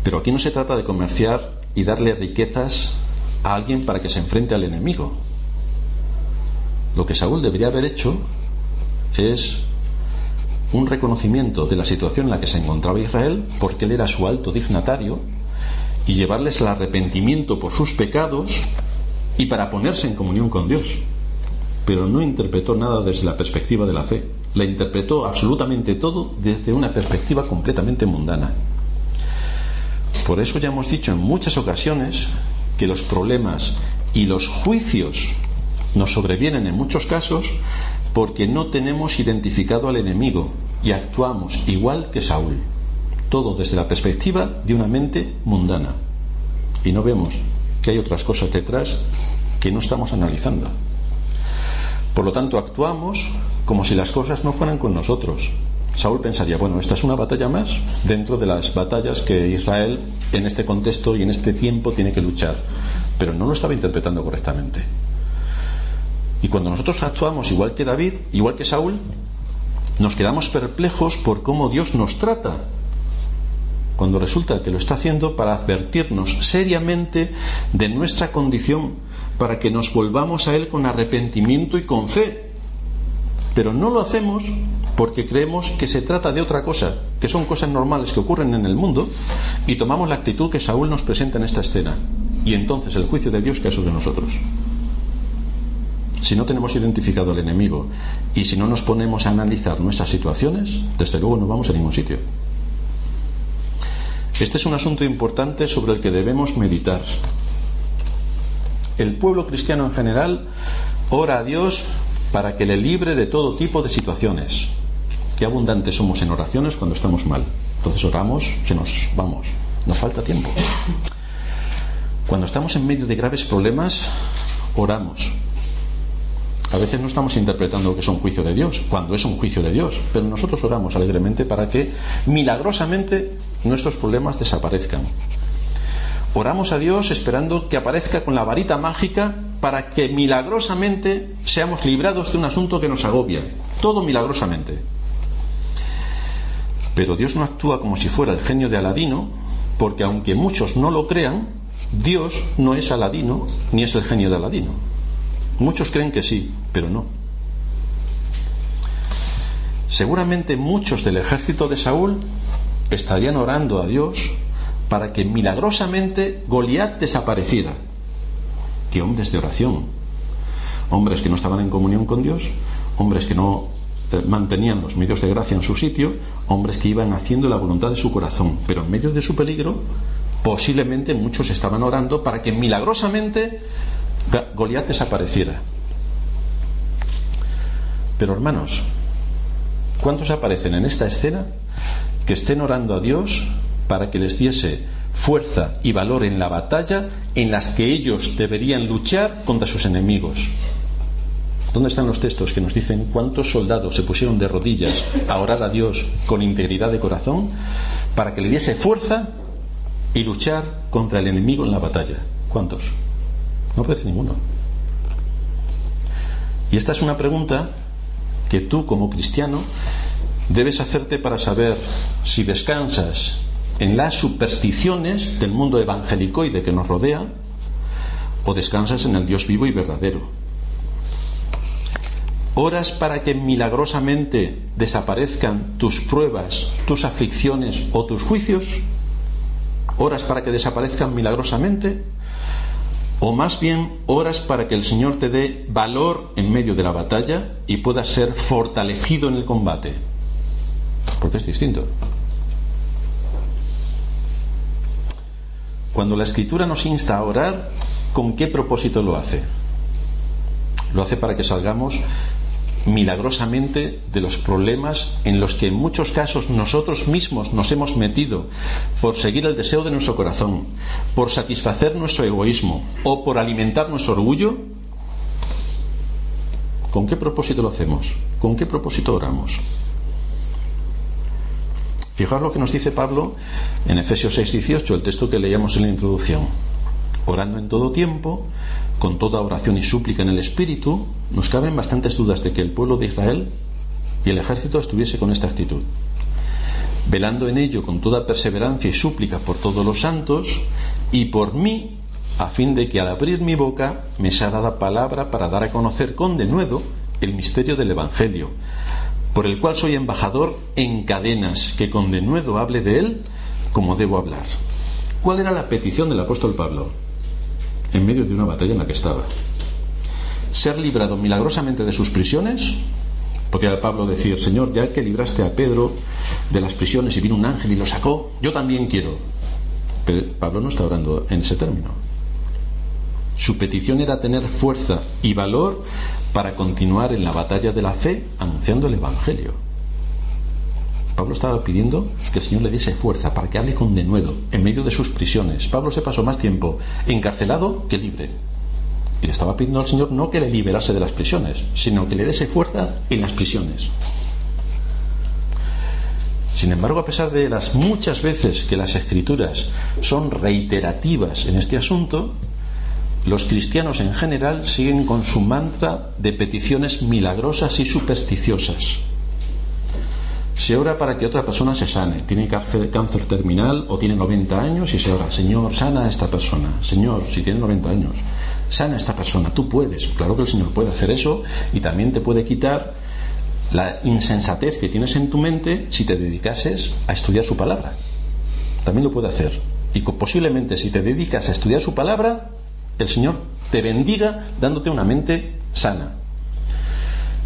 Pero aquí no se trata de comerciar y darle riquezas a alguien para que se enfrente al enemigo. Lo que Saúl debería haber hecho es un reconocimiento de la situación en la que se encontraba Israel, porque él era su alto dignatario, y llevarles el arrepentimiento por sus pecados y para ponerse en comunión con Dios. Pero no interpretó nada desde la perspectiva de la fe, la interpretó absolutamente todo desde una perspectiva completamente mundana. Por eso ya hemos dicho en muchas ocasiones que los problemas y los juicios nos sobrevienen en muchos casos porque no tenemos identificado al enemigo y actuamos igual que Saúl. Todo desde la perspectiva de una mente mundana. Y no vemos que hay otras cosas detrás que no estamos analizando. Por lo tanto, actuamos como si las cosas no fueran con nosotros. Saúl pensaría, bueno, esta es una batalla más dentro de las batallas que Israel en este contexto y en este tiempo tiene que luchar. Pero no lo estaba interpretando correctamente. Y cuando nosotros actuamos igual que David, igual que Saúl, nos quedamos perplejos por cómo Dios nos trata, cuando resulta que lo está haciendo para advertirnos seriamente de nuestra condición, para que nos volvamos a Él con arrepentimiento y con fe. Pero no lo hacemos porque creemos que se trata de otra cosa, que son cosas normales que ocurren en el mundo, y tomamos la actitud que Saúl nos presenta en esta escena. Y entonces el juicio de Dios cae sobre nosotros. Si no tenemos identificado al enemigo y si no nos ponemos a analizar nuestras situaciones, desde luego no vamos a ningún sitio. Este es un asunto importante sobre el que debemos meditar. El pueblo cristiano en general ora a Dios para que le libre de todo tipo de situaciones. Qué abundantes somos en oraciones cuando estamos mal. Entonces oramos, se nos vamos, nos falta tiempo. Cuando estamos en medio de graves problemas, oramos a veces no estamos interpretando que es un juicio de Dios, cuando es un juicio de Dios, pero nosotros oramos alegremente para que milagrosamente nuestros problemas desaparezcan. Oramos a Dios esperando que aparezca con la varita mágica para que milagrosamente seamos librados de un asunto que nos agobia. Todo milagrosamente. Pero Dios no actúa como si fuera el genio de Aladino, porque aunque muchos no lo crean, Dios no es Aladino ni es el genio de Aladino. Muchos creen que sí, pero no. Seguramente muchos del ejército de Saúl estarían orando a Dios para que milagrosamente Goliat desapareciera. ¿Qué hombres de oración? Hombres que no estaban en comunión con Dios, hombres que no eh, mantenían los medios de gracia en su sitio, hombres que iban haciendo la voluntad de su corazón, pero en medio de su peligro, posiblemente muchos estaban orando para que milagrosamente Goliat desapareciera. Pero hermanos, ¿cuántos aparecen en esta escena que estén orando a Dios para que les diese fuerza y valor en la batalla en las que ellos deberían luchar contra sus enemigos? ¿Dónde están los textos que nos dicen cuántos soldados se pusieron de rodillas a orar a Dios con integridad de corazón para que le diese fuerza y luchar contra el enemigo en la batalla? ¿Cuántos? No aparece ninguno. Y esta es una pregunta que tú como cristiano debes hacerte para saber si descansas en las supersticiones del mundo evangelicoide que nos rodea o descansas en el Dios vivo y verdadero. ¿Oras para que milagrosamente desaparezcan tus pruebas, tus aflicciones o tus juicios? ¿Oras para que desaparezcan milagrosamente? o más bien oras para que el Señor te dé valor en medio de la batalla y puedas ser fortalecido en el combate. Porque es distinto. Cuando la escritura nos insta a orar, ¿con qué propósito lo hace? Lo hace para que salgamos milagrosamente de los problemas en los que en muchos casos nosotros mismos nos hemos metido por seguir el deseo de nuestro corazón, por satisfacer nuestro egoísmo o por alimentar nuestro orgullo? ¿Con qué propósito lo hacemos? ¿Con qué propósito oramos? Fijaos lo que nos dice Pablo en Efesios 6:18, el texto que leíamos en la introducción. Orando en todo tiempo, con toda oración y súplica en el Espíritu, nos caben bastantes dudas de que el pueblo de Israel y el ejército estuviese con esta actitud. Velando en ello con toda perseverancia y súplica por todos los santos y por mí, a fin de que al abrir mi boca me sea dada palabra para dar a conocer con denuedo el misterio del Evangelio, por el cual soy embajador en cadenas, que con denuedo hable de él como debo hablar. ¿Cuál era la petición del apóstol Pablo? En medio de una batalla en la que estaba. Ser librado milagrosamente de sus prisiones, podía Pablo decir, Señor, ya que libraste a Pedro de las prisiones y vino un ángel y lo sacó, yo también quiero. Pero Pablo no está orando en ese término. Su petición era tener fuerza y valor para continuar en la batalla de la fe anunciando el Evangelio. Pablo estaba pidiendo que el Señor le diese fuerza para que hable con denuedo en medio de sus prisiones. Pablo se pasó más tiempo encarcelado que libre. Y le estaba pidiendo al Señor no que le liberase de las prisiones, sino que le diese fuerza en las prisiones. Sin embargo, a pesar de las muchas veces que las escrituras son reiterativas en este asunto, los cristianos en general siguen con su mantra de peticiones milagrosas y supersticiosas Se ora para que otra persona se sane. Tiene cáncer, terminal o tiene 90 años y se ora, Señor, sana a esta persona. Señor, si tiene 90 años, sana a esta persona. Tú puedes. Claro que el Señor puede hacer eso y también te puede quitar la insensatez que tienes en tu mente si te dedicases a estudiar su palabra. También lo puede hacer. Y posiblemente si te dedicas a estudiar su palabra, el Señor te bendiga dándote una mente sana.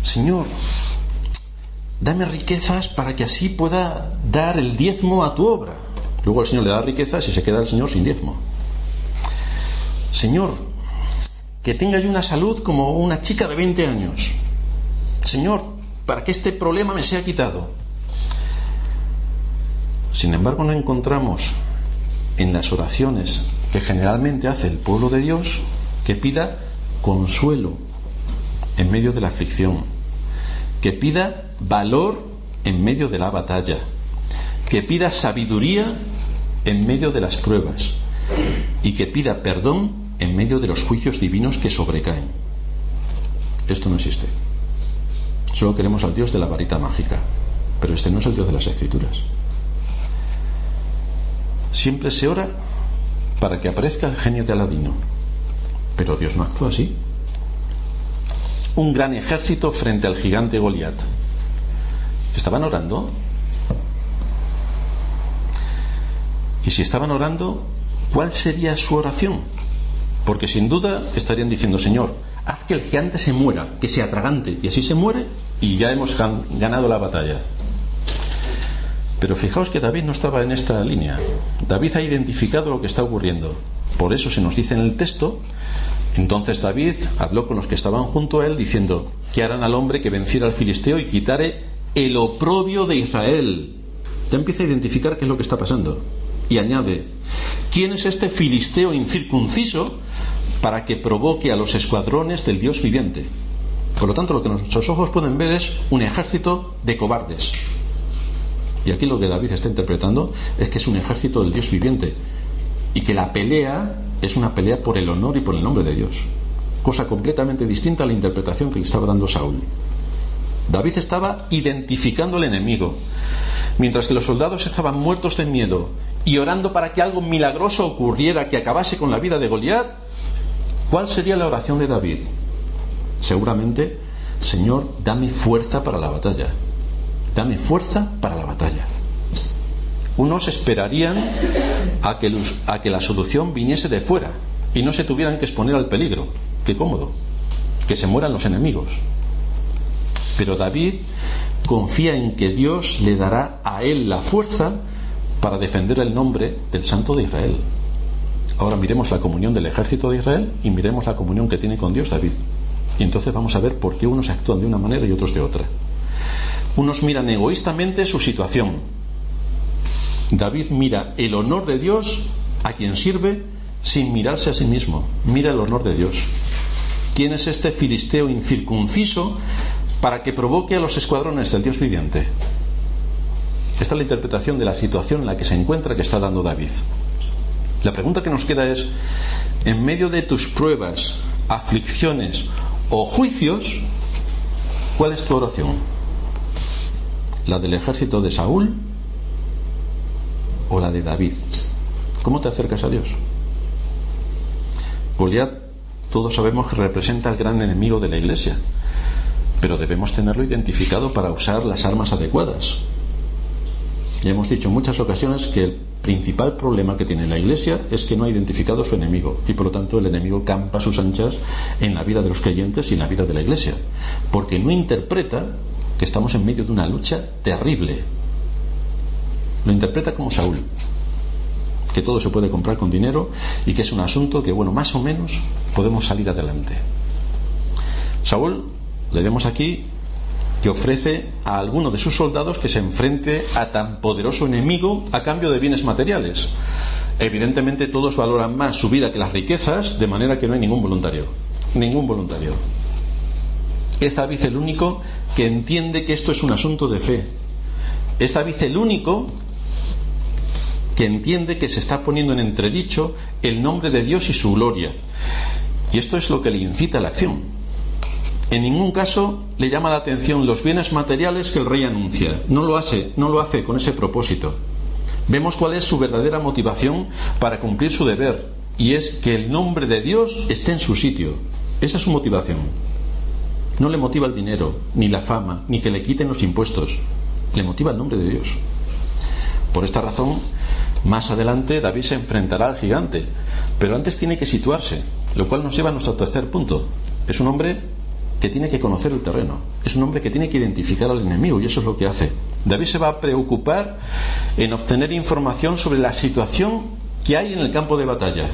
Señor, dame riquezas para que así pueda dar el diezmo a tu obra. Luego el Señor le da riquezas y se queda el Señor sin diezmo. Señor, que tenga yo una salud como una chica de 20 años. Señor, para que este problema me sea quitado. Sin embargo, no encontramos en las oraciones que generalmente hace el pueblo de Dios que pida consuelo en medio de la aflicción, que pida valor en medio de la batalla, que pida sabiduría en medio de las pruebas y que pida perdón en medio de los juicios divinos que sobrecaen. Esto no existe. Solo queremos al Dios de la varita mágica, pero este no es el Dios de las Escrituras. Siempre se ora para que aparezca el genio de Aladino, pero Dios no actúa así. Un gran ejército frente al gigante Goliat. ¿Estaban orando? Y si estaban orando, ¿cuál sería su oración? Porque sin duda estarían diciendo, Señor, haz que el gigante se muera, que sea tragante, y así se muere y ya hemos ganado la batalla. Pero fijaos que David no estaba en esta línea. David ha identificado lo que está ocurriendo. Por eso se nos dice en el texto, entonces David habló con los que estaban junto a él diciendo, que harán al hombre que venciera al filisteo y quitare el oprobio de Israel? Ya empieza a identificar qué es lo que está pasando. Y añade, ¿quién es este filisteo incircunciso para que provoque a los escuadrones del Dios viviente? Por lo tanto, lo que nuestros ojos pueden ver es un ejército de cobardes. Y aquí lo que David está interpretando es que es un ejército del Dios viviente y que la pelea es una pelea por el honor y por el nombre de Dios. Cosa completamente distinta a la interpretación que le estaba dando Saúl. David estaba identificando al enemigo. Mientras que los soldados estaban muertos de miedo y orando para que algo milagroso ocurriera que acabase con la vida de Goliat, ¿cuál sería la oración de David? Seguramente, Señor, dame fuerza para la batalla. Dame fuerza para la batalla. Unos esperarían a que, a que la solución viniese de fuera y no se tuvieran que exponer al peligro. Qué cómodo. Que se mueran los enemigos. Pero David confía en que Dios le dará a él la fuerza para defender el nombre del Santo de Israel. Ahora miremos la comunión del ejército de Israel y miremos la comunión que tiene con Dios David. Y entonces vamos a ver por qué unos actúan de una manera y otros de otra. Unos miran egoístamente su situación. David mira el honor de Dios a quien sirve sin mirarse a sí mismo. Mira el honor de Dios. ¿Quién es este filisteo incircunciso para que provoque a los escuadrones del Dios viviente? Esta es la interpretación de la situación en la que se encuentra que está dando David. La pregunta que nos queda es, en medio de tus pruebas, aflicciones o juicios, ¿cuál es tu oración? ¿La del ejército de Saúl o la de David? ¿Cómo te acercas a Dios? Goliat, todos sabemos que representa al gran enemigo de la iglesia, pero debemos tenerlo identificado para usar las armas adecuadas. Ya hemos dicho en muchas ocasiones que el principal problema que tiene la Iglesia es que no ha identificado a su enemigo y por lo tanto el enemigo campa sus anchas en la vida de los creyentes y en la vida de la Iglesia, porque no interpreta que estamos en medio de una lucha terrible. Lo interpreta como Saúl, que todo se puede comprar con dinero y que es un asunto que, bueno, más o menos podemos salir adelante. Saúl, le vemos aquí, que ofrece a alguno de sus soldados que se enfrente a tan poderoso enemigo a cambio de bienes materiales. Evidentemente todos valoran más su vida que las riquezas, de manera que no hay ningún voluntario. Ningún voluntario. Es David el único que entiende que esto es un asunto de fe. Es David el único que entiende que se está poniendo en entredicho el nombre de Dios y su gloria. Y esto es lo que le incita a la acción. En ningún caso le llama la atención los bienes materiales que el rey anuncia. No lo hace, no lo hace con ese propósito. Vemos cuál es su verdadera motivación para cumplir su deber, y es que el nombre de Dios esté en su sitio. Esa es su motivación. No le motiva el dinero, ni la fama, ni que le quiten los impuestos. Le motiva el nombre de Dios. Por esta razón, más adelante David se enfrentará al gigante, pero antes tiene que situarse, lo cual nos lleva a nuestro tercer punto. Es un hombre que tiene que conocer el terreno, es un hombre que tiene que identificar al enemigo y eso es lo que hace. David se va a preocupar en obtener información sobre la situación que hay en el campo de batalla.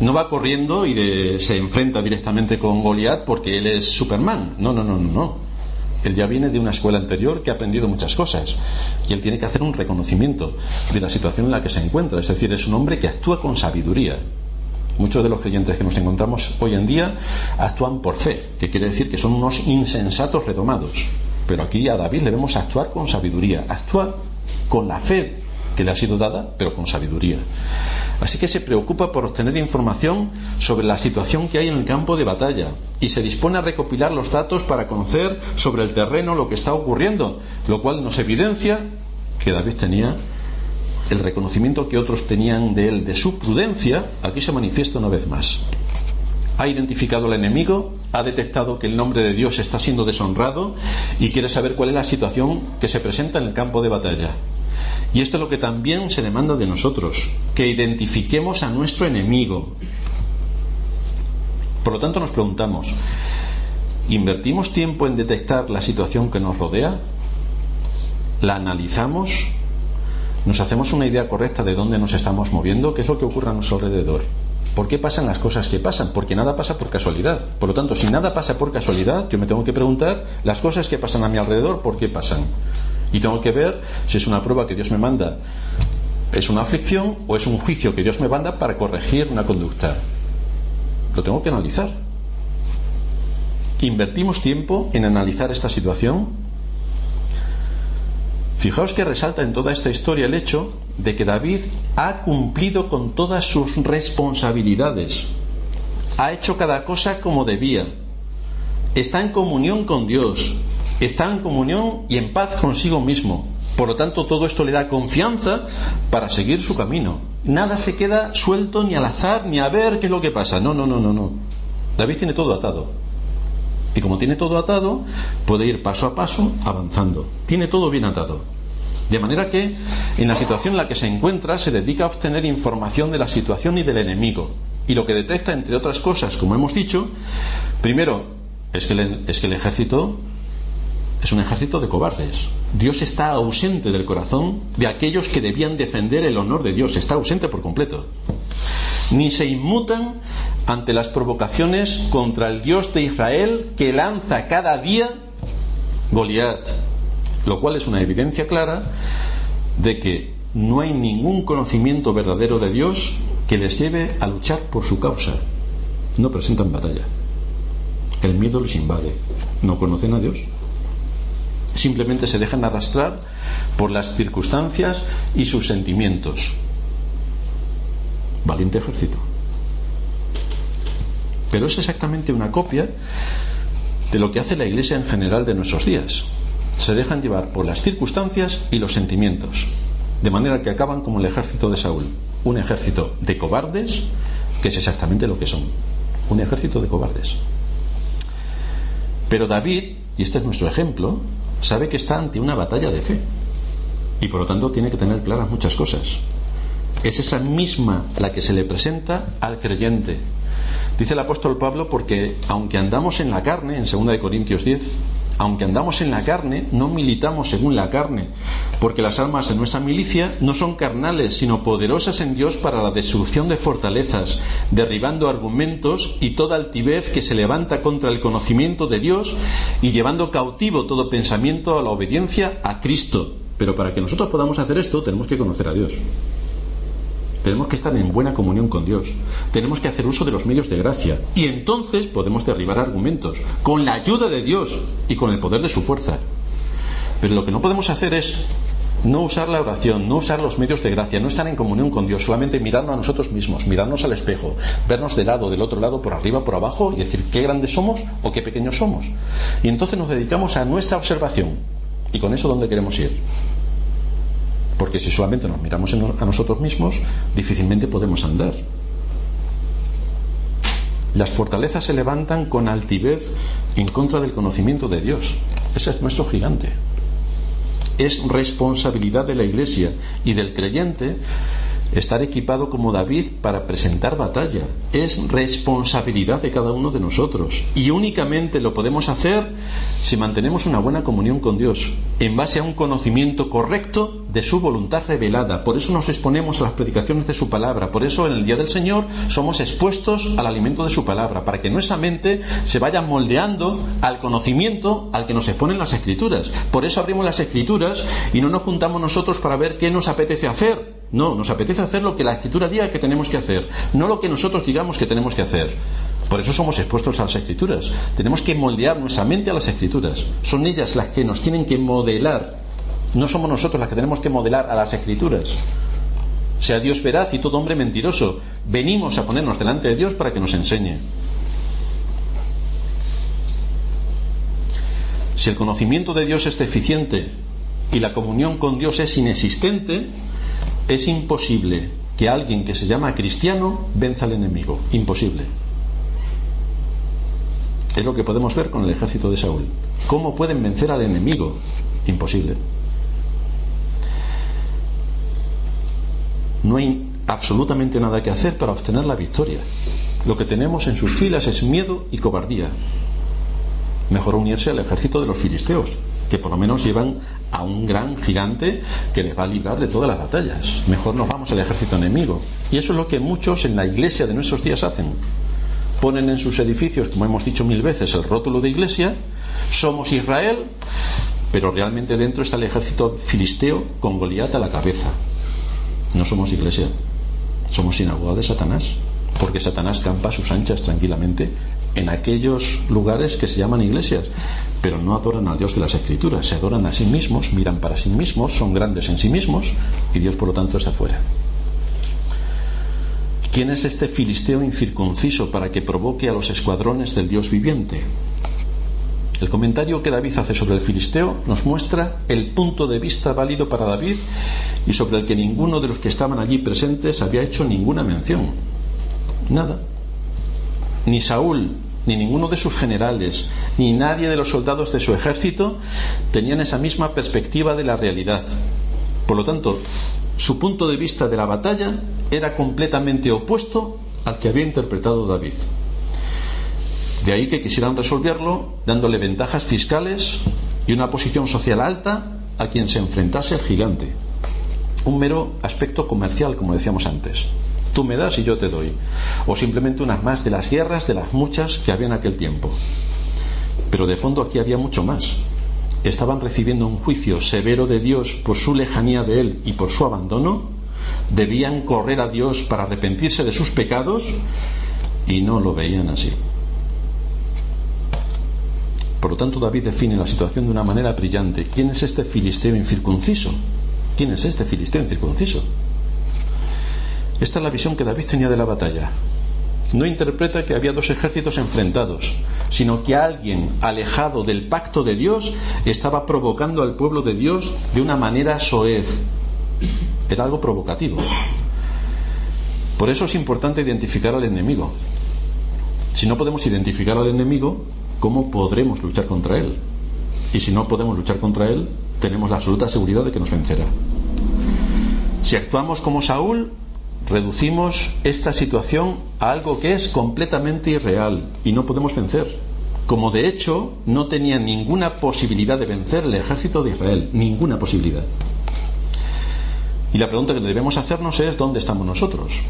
No va corriendo y se enfrenta directamente con Goliat porque él es Superman. No, no, no, no, no. Él ya viene de una escuela anterior que ha aprendido muchas cosas y él tiene que hacer un reconocimiento de la situación en la que se encuentra. Es decir, es un hombre que actúa con sabiduría. Muchos de los creyentes que nos encontramos hoy en día actúan por fe, que quiere decir que son unos insensatos retomados. Pero aquí a David le vemos actuar con sabiduría, actúa con la fe que le ha sido dada, pero con sabiduría. Así que se preocupa por obtener información sobre la situación que hay en el campo de batalla y se dispone a recopilar los datos para conocer sobre el terreno lo que está ocurriendo, lo cual nos evidencia que David tenía el reconocimiento que otros tenían de él, de su prudencia, aquí se manifiesta una vez más. Ha identificado al enemigo, ha detectado que el nombre de Dios está siendo deshonrado y quiere saber cuál es la situación que se presenta en el campo de batalla. Y esto es lo que también se demanda de nosotros, que identifiquemos a nuestro enemigo. Por lo tanto nos preguntamos, ¿invertimos tiempo en detectar la situación que nos rodea? ¿La analizamos? ¿Nos hacemos una idea correcta de dónde nos estamos moviendo? ¿Qué es lo que ocurre a nuestro alrededor? ¿Por qué pasan las cosas que pasan? Porque nada pasa por casualidad. Por lo tanto, si nada pasa por casualidad, yo me tengo que preguntar las cosas que pasan a mi alrededor, ¿por qué pasan? Y tengo que ver si es una prueba que Dios me manda, es una aflicción o es un juicio que Dios me manda para corregir una conducta. Lo tengo que analizar. ¿Invertimos tiempo en analizar esta situación? Fijaos que resalta en toda esta historia el hecho de que David ha cumplido con todas sus responsabilidades. Ha hecho cada cosa como debía. Está en comunión con Dios está en comunión y en paz consigo mismo. Por lo tanto, todo esto le da confianza para seguir su camino. Nada se queda suelto ni al azar ni a ver qué es lo que pasa. No, no, no, no, no. David tiene todo atado. Y como tiene todo atado, puede ir paso a paso avanzando. Tiene todo bien atado. De manera que en la situación en la que se encuentra se dedica a obtener información de la situación y del enemigo. Y lo que detecta, entre otras cosas, como hemos dicho, primero es que el, ejército es un ejército de cobardes. Dios está ausente del corazón de aquellos que debían defender el honor de Dios. Está ausente por completo. Ni se inmutan ante las provocaciones contra el Dios de Israel que lanza cada día Goliat. Lo cual es una evidencia clara de que no hay ningún conocimiento verdadero de Dios que les lleve a luchar por su causa. No presentan batalla. El miedo les invade. No conocen a Dios simplemente se dejan arrastrar por las circunstancias y sus sentimientos. Valiente ejército. Pero es exactamente una copia de lo que hace la Iglesia en general de nuestros días. Se dejan llevar por las circunstancias y los sentimientos, de manera que acaban como el ejército de Saúl, un ejército de cobardes, que es exactamente lo que son, un ejército de cobardes. Pero David, y este es nuestro ejemplo, sabe que está ante una batalla de fe y por lo tanto tiene que tener claras muchas cosas. Es esa misma la que se le presenta al creyente. Dice el apóstol Pablo porque aunque andamos en la carne, en 2 Corintios 10, aunque andamos en la carne, no militamos según la carne, porque las armas de nuestra milicia no son carnales, sino poderosas en Dios para la destrucción de fortalezas, derribando argumentos y toda altivez que se levanta contra el conocimiento de Dios y llevando cautivo todo pensamiento a la obediencia a Cristo. Pero para que nosotros podamos hacer esto, tenemos que conocer a Dios. Tenemos que estar en buena comunión con Dios. Tenemos que hacer uso de los medios de gracia. Y entonces podemos derribar argumentos con la ayuda de Dios y con el poder de su fuerza. Pero lo que no podemos hacer es no usar la oración, no usar los medios de gracia, no estar en comunión con Dios, solamente mirarnos a nosotros mismos, mirarnos al espejo, vernos de lado, del otro lado, por arriba, por abajo y decir qué grandes somos o qué pequeños somos. Y entonces nos dedicamos a nuestra observación. ¿Y con eso dónde queremos ir? Porque si solamente nos miramos a nosotros mismos, difícilmente podemos andar. Las fortalezas se levantan con altivez en contra del conocimiento de Dios. Ese es nuestro gigante es responsabilidad de la Iglesia y del creyente estar equipado como David para presentar batalla. Es responsabilidad de cada uno de nosotros. Y únicamente lo podemos hacer si mantenemos una buena comunión con Dios, en base a un conocimiento correcto de su voluntad revelada. Por eso nos exponemos a las predicaciones de su palabra. Por eso en el día del Señor somos expuestos al alimento de su palabra, para que nuestra mente se vaya moldeando al conocimiento al que nos exponen las escrituras. Por eso abrimos las escrituras y no nos juntamos nosotros para ver qué nos apetece hacer no, nos apetece hacer lo que la escritura diga que tenemos que hacer, no lo que nosotros digamos que tenemos que hacer. Por eso somos expuestos a las escrituras. Tenemos que moldear nuestra mente a las escrituras. Son ellas las que nos tienen que modelar. No somos nosotros las que tenemos que modelar a las escrituras. Sea Dios veraz y todo hombre mentiroso. Venimos a ponernos delante de Dios para que nos enseñe. Si el conocimiento de Dios es deficiente y la comunión con Dios es inexistente, es imposible que alguien que se llama cristiano venza al enemigo. Imposible. Es lo que podemos ver con el ejército de Saúl. ¿Cómo pueden vencer al enemigo? Imposible. No hay absolutamente nada que hacer para obtener la victoria. Lo que tenemos en sus filas es miedo y cobardía. Mejor unirse al ejército de los filisteos, que por lo menos llevan a un gran gigante que les va a librar de todas las batallas. Mejor nos vamos al ejército enemigo. Y eso es lo que muchos en la iglesia de nuestros días hacen. Ponen en sus edificios, como hemos dicho mil veces, el rótulo de iglesia, somos Israel, pero realmente dentro está el ejército filisteo con Goliat a la cabeza. No somos iglesia, somos sinagoga de Satanás, porque Satanás campa a sus anchas tranquilamente en aquellos lugares que se llaman iglesias, pero no adoran al Dios de las Escrituras, se adoran a sí mismos, miran para sí mismos, son grandes en sí mismos y Dios por lo tanto está fuera. ¿Quién es este filisteo incircunciso para que provoque a los escuadrones del Dios viviente? El comentario que David hace sobre el filisteo nos muestra el punto de vista válido para David y sobre el que ninguno de los que estaban allí presentes había hecho ninguna mención. Nada. Ni Saúl, ni ninguno de sus generales, ni nadie de los soldados de su ejército tenían esa misma perspectiva de la realidad. Por lo tanto, su punto de vista de la batalla era completamente opuesto al que había interpretado David. De ahí que quisieran resolverlo dándole ventajas fiscales y una posición social alta a quien se enfrentase el gigante. Un mero aspecto comercial, como decíamos antes tú me das y yo te doy. O simplemente unas más de las guerras, de las muchas que había en aquel tiempo. Pero de fondo aquí había mucho más. Estaban recibiendo un juicio severo de Dios por su lejanía de Él y por su abandono. Debían correr a Dios para arrepentirse de sus pecados y no lo veían así. Por lo tanto, David define la situación de una manera brillante. ¿Quién es este filisteo incircunciso? ¿Quién es este filisteo incircunciso? Esta es la visión que David tenía de la batalla. No interpreta que había dos ejércitos enfrentados, sino que alguien alejado del pacto de Dios estaba provocando al pueblo de Dios de una manera soez. Era algo provocativo. Por eso es importante identificar al enemigo. Si no podemos identificar al enemigo, ¿cómo podremos luchar contra él? Y si no podemos luchar contra él, tenemos la absoluta seguridad de que nos vencerá. Si actuamos como Saúl, reducimos esta situación a algo que es completamente irreal y no podemos vencer. Como de hecho no tenía ninguna posibilidad de vencer el ejército de Israel, ninguna posibilidad. Y la pregunta que debemos hacernos es ¿dónde estamos nosotros?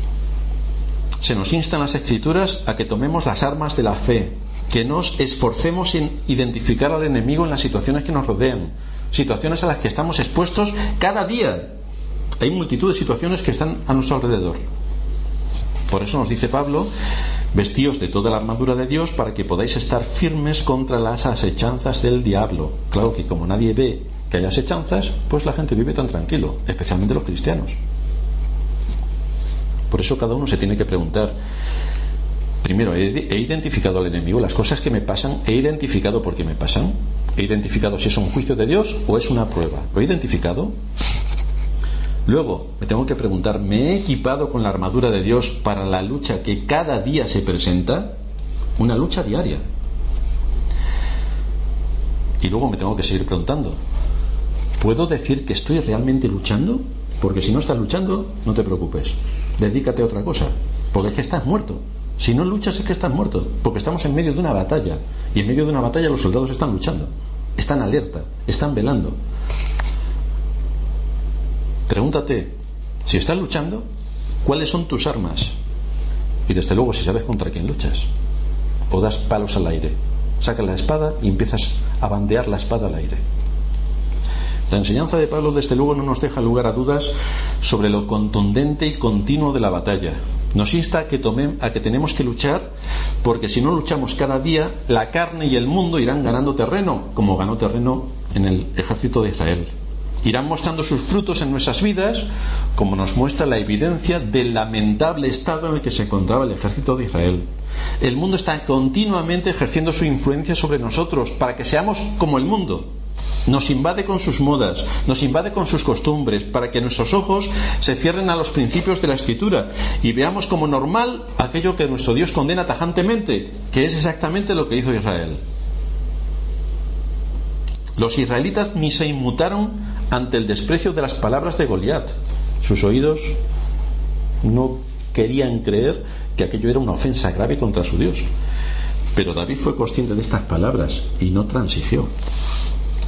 Se nos instan las escrituras a que tomemos las armas de la fe, que nos esforcemos en identificar al enemigo en las situaciones que nos rodean, situaciones a las que estamos expuestos cada día, hay multitud de situaciones que están a nuestro alrededor. Por eso nos dice Pablo Vestíos de toda la armadura de Dios para que podáis estar firmes contra las asechanzas del diablo. Claro que como nadie ve que hay asechanzas, pues la gente vive tan tranquilo, especialmente los cristianos. Por eso cada uno se tiene que preguntar, primero, ¿he, identificado al enemigo? Las cosas que me pasan, ¿he identificado por qué me pasan? ¿He identificado si es un juicio de Dios o es una prueba? ¿Lo he identificado? Luego, me tengo que preguntar, ¿me he equipado con la armadura de Dios para la lucha que cada día se presenta? Una lucha diaria. Y luego me tengo que seguir preguntando, ¿puedo decir que estoy realmente luchando? Porque si no estás luchando, no te preocupes. Dedícate a otra cosa. Porque es que estás muerto. Si no luchas es que estás muerto. Porque estamos en medio de una batalla. Y en medio de una batalla los soldados están luchando. Están alerta. Están velando. Pregúntate, si estás luchando, ¿cuáles son tus armas? Y desde luego, si sabes contra quién luchas. O das palos al aire. Sacas la espada y empiezas a bandear la espada al aire. La enseñanza de Pablo, desde luego, no nos deja lugar a dudas sobre lo contundente y continuo de la batalla. Nos insta a que, a que tenemos que luchar, porque si no luchamos cada día, la carne y el mundo irán ganando terreno, como ganó terreno en el ejército de Israel irán mostrando sus frutos en nuestras vidas, como nos muestra la evidencia del lamentable estado en el que se encontraba el ejército de Israel. El mundo está continuamente ejerciendo su influencia sobre nosotros para que seamos como el mundo. Nos invade con sus modas, nos invade con sus costumbres, para que nuestros ojos se cierren a los principios de la escritura y veamos como normal aquello que nuestro Dios condena tajantemente, que es exactamente lo que hizo Israel. Los israelitas ni se inmutaron ante el desprecio de las palabras de Goliat. Sus oídos no querían creer que aquello era una ofensa grave contra su Dios. Pero David fue consciente de estas palabras y no transigió.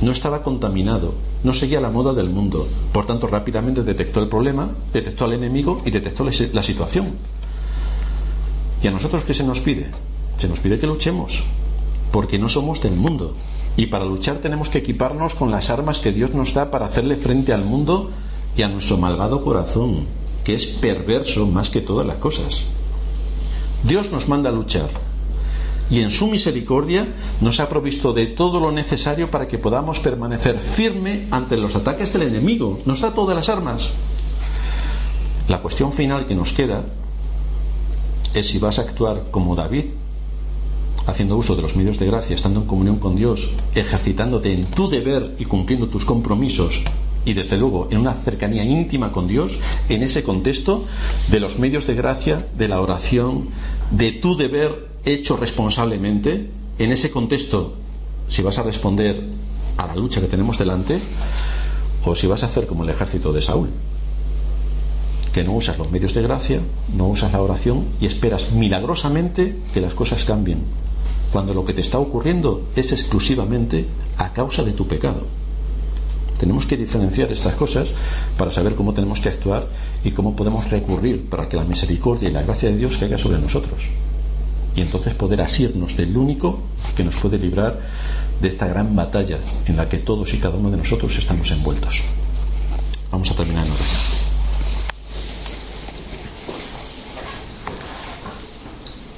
No estaba contaminado, no seguía la moda del mundo. Por tanto, rápidamente detectó el problema, detectó al enemigo y detectó la situación. ¿Y a nosotros qué se nos pide? Se nos pide que luchemos, porque no somos del mundo, y para luchar tenemos que equiparnos con las armas que Dios nos da para hacerle frente al mundo y a nuestro malvado corazón, que es perverso más que todas las cosas. Dios nos manda a luchar y en su misericordia nos ha provisto de todo lo necesario para que podamos permanecer firme ante los ataques del enemigo. Nos da todas las armas. La cuestión final que nos queda es si vas a actuar como David haciendo uso de los medios de gracia, estando en comunión con Dios, ejercitándote en tu deber y cumpliendo tus compromisos y desde luego en una cercanía íntima con Dios, en ese contexto de los medios de gracia, de la oración, de tu deber hecho responsablemente, en ese contexto, si vas a responder a la lucha que tenemos delante, o si vas a hacer como el ejército de Saúl, que no usas los medios de gracia, no usas la oración y esperas milagrosamente que las cosas cambien cuando lo que te está ocurriendo es exclusivamente a causa de tu pecado. Tenemos que diferenciar estas cosas para saber cómo tenemos que actuar y cómo podemos recurrir para que la misericordia y la gracia de Dios caiga sobre nosotros. Y entonces poder asirnos del único que nos puede librar de esta gran batalla en la que todos y cada uno de nosotros estamos envueltos. Vamos a terminar en oración.